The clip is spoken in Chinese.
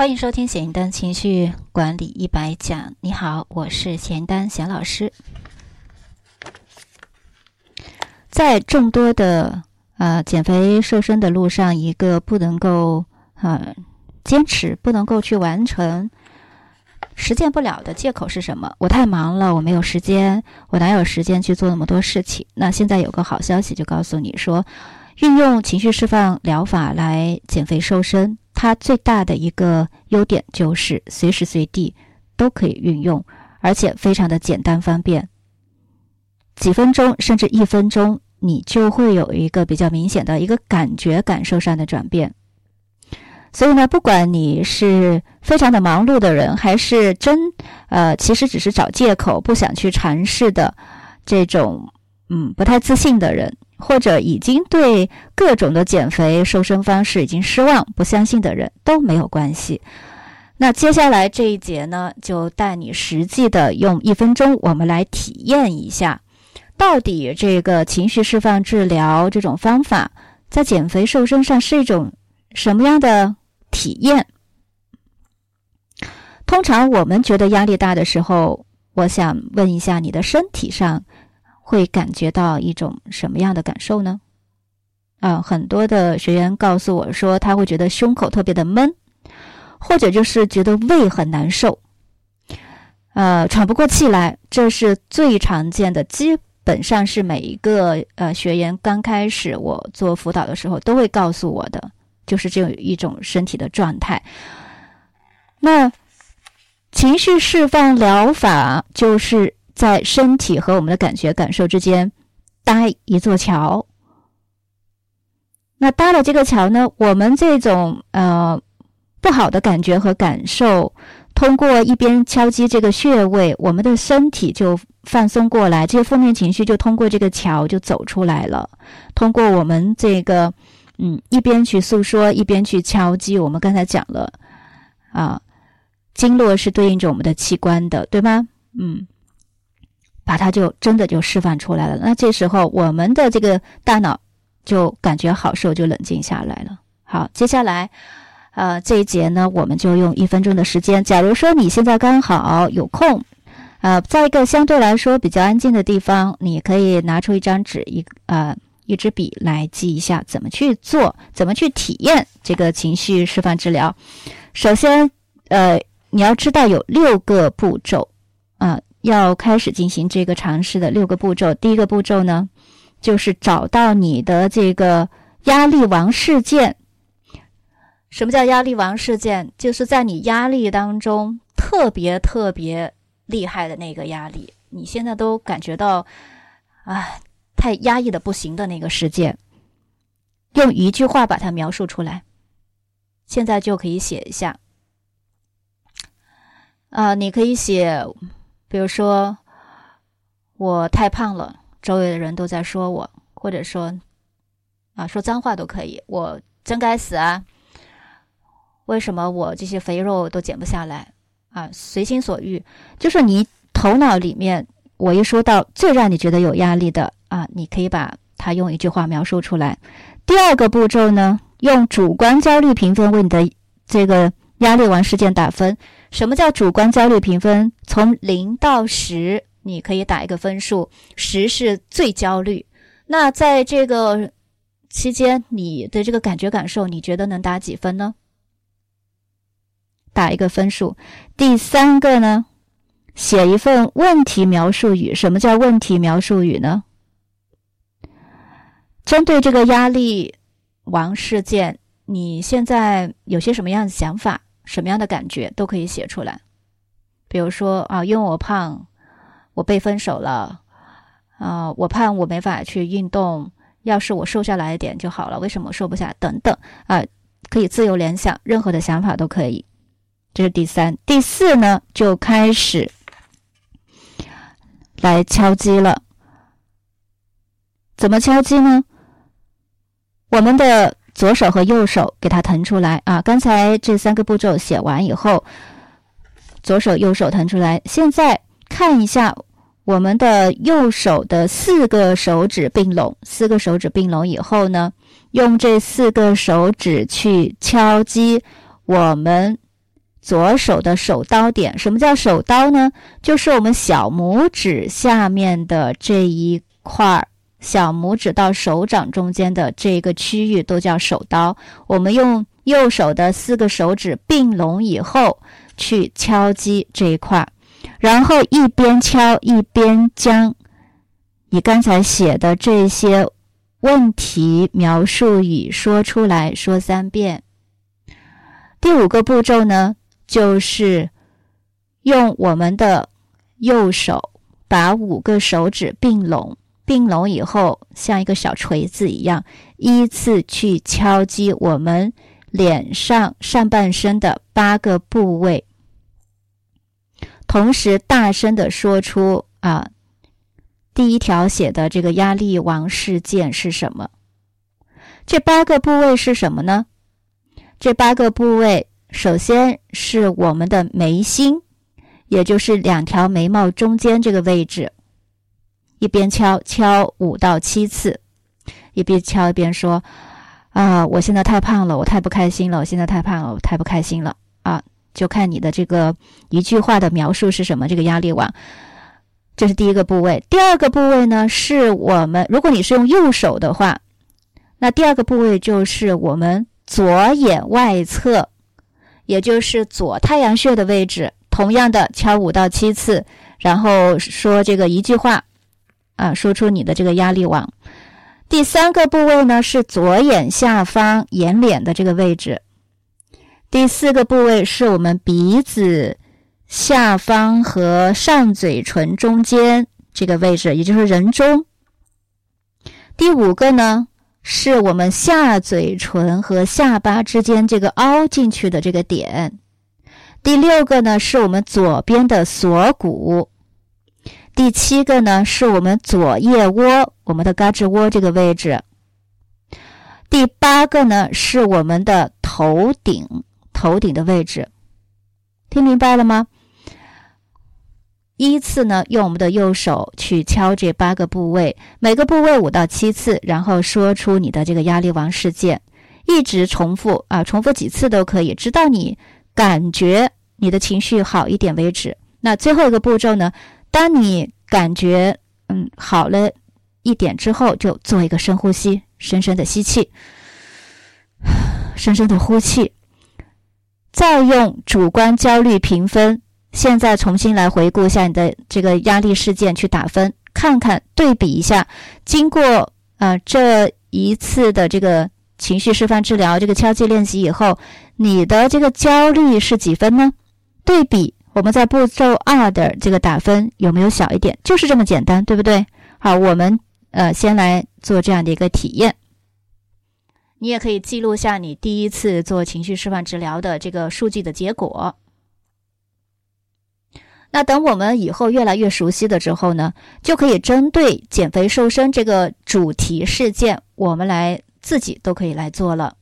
欢迎收听咸丹情绪管理一百讲。你好，我是咸丹咸老师。在众多的呃减肥瘦身的路上，一个不能够呃坚持、不能够去完成、实践不了的借口是什么？我太忙了，我没有时间，我哪有时间去做那么多事情？那现在有个好消息，就告诉你说，运用情绪释放疗法来减肥瘦身。它最大的一个优点就是随时随地都可以运用，而且非常的简单方便。几分钟甚至一分钟，你就会有一个比较明显的一个感觉感受上的转变。所以呢，不管你是非常的忙碌的人，还是真呃其实只是找借口不想去尝试的这种嗯不太自信的人。或者已经对各种的减肥瘦身方式已经失望、不相信的人都没有关系。那接下来这一节呢，就带你实际的用一分钟，我们来体验一下，到底这个情绪释放治疗这种方法在减肥瘦身上是一种什么样的体验。通常我们觉得压力大的时候，我想问一下你的身体上。会感觉到一种什么样的感受呢？啊，很多的学员告诉我说，他会觉得胸口特别的闷，或者就是觉得胃很难受，呃，喘不过气来，这是最常见的，基本上是每一个呃学员刚开始我做辅导的时候都会告诉我的，就是这样一种身体的状态。那情绪释放疗法就是。在身体和我们的感觉感受之间搭一座桥。那搭了这个桥呢，我们这种呃不好的感觉和感受，通过一边敲击这个穴位，我们的身体就放松过来，这些负面情绪就通过这个桥就走出来了。通过我们这个嗯一边去诉说，一边去敲击，我们刚才讲了啊，经络是对应着我们的器官的，对吗？嗯。把它就真的就释放出来了。那这时候我们的这个大脑就感觉好受，就冷静下来了。好，接下来，呃，这一节呢，我们就用一分钟的时间。假如说你现在刚好有空，呃，在一个相对来说比较安静的地方，你可以拿出一张纸，一呃一支笔来记一下怎么去做，怎么去体验这个情绪释放治疗。首先，呃，你要知道有六个步骤，啊。要开始进行这个尝试的六个步骤。第一个步骤呢，就是找到你的这个压力王事件。什么叫压力王事件？就是在你压力当中特别特别厉害的那个压力，你现在都感觉到啊，太压抑的不行的那个事件，用一句话把它描述出来。现在就可以写一下。啊，你可以写。比如说，我太胖了，周围的人都在说我，或者说，啊，说脏话都可以，我真该死啊！为什么我这些肥肉都减不下来啊？随心所欲，就是你头脑里面，我一说到最让你觉得有压力的啊，你可以把它用一句话描述出来。第二个步骤呢，用主观焦虑评分为你的这个压力王事件打分。什么叫主观焦虑评分？从零到十，你可以打一个分数，十是最焦虑。那在这个期间，你的这个感觉感受，你觉得能打几分呢？打一个分数。第三个呢，写一份问题描述语。什么叫问题描述语呢？针对这个压力王事件，你现在有些什么样的想法？什么样的感觉都可以写出来，比如说啊，因为我胖，我被分手了，啊，我胖，我没法去运动，要是我瘦下来一点就好了，为什么瘦不下？等等啊，可以自由联想，任何的想法都可以。这是第三、第四呢，就开始来敲击了。怎么敲击呢？我们的。左手和右手给它腾出来啊！刚才这三个步骤写完以后，左手右手腾出来。现在看一下我们的右手的四个手指并拢，四个手指并拢以后呢，用这四个手指去敲击我们左手的手刀点。什么叫手刀呢？就是我们小拇指下面的这一块儿，小拇指到手掌中间的这个区域都叫手刀。我们用右手的四个手指并拢以后去敲击这一块儿，然后一边敲一边将你刚才写的这些问题描述语说出来，说三遍。第五个步骤呢，就是用我们的右手把五个手指并拢，并拢以后像一个小锤子一样，依次去敲击我们脸上上半身的八个部位，同时大声的说出啊。第一条写的这个压力王事件是什么？这八个部位是什么呢？这八个部位，首先是我们的眉心，也就是两条眉毛中间这个位置。一边敲敲五到七次，一边敲一边说：“啊，我现在太胖了，我太不开心了，我现在太胖了，我太不开心了。”啊，就看你的这个一句话的描述是什么。这个压力网。这是第一个部位，第二个部位呢，是我们如果你是用右手的话，那第二个部位就是我们左眼外侧，也就是左太阳穴的位置。同样的，敲五到七次，然后说这个一句话，啊，说出你的这个压力网。第三个部位呢，是左眼下方眼睑的这个位置。第四个部位是我们鼻子。下方和上嘴唇中间这个位置，也就是人中。第五个呢，是我们下嘴唇和下巴之间这个凹进去的这个点。第六个呢，是我们左边的锁骨。第七个呢，是我们左腋窝，我们的胳肢窝这个位置。第八个呢，是我们的头顶，头顶的位置。听明白了吗？依次呢，用我们的右手去敲这八个部位，每个部位五到七次，然后说出你的这个压力王事件，一直重复啊，重复几次都可以，直到你感觉你的情绪好一点为止。那最后一个步骤呢，当你感觉嗯好了一点之后，就做一个深呼吸，深深的吸气，深深的呼气，再用主观焦虑评分。现在重新来回顾一下你的这个压力事件，去打分，看看对比一下。经过呃这一次的这个情绪示范治疗，这个敲击练习以后，你的这个焦虑是几分呢？对比我们在步骤二的这个打分有没有小一点？就是这么简单，对不对？好，我们呃先来做这样的一个体验。你也可以记录下你第一次做情绪释放治疗的这个数据的结果。那等我们以后越来越熟悉的之后呢，就可以针对减肥瘦身这个主题事件，我们来自己都可以来做了。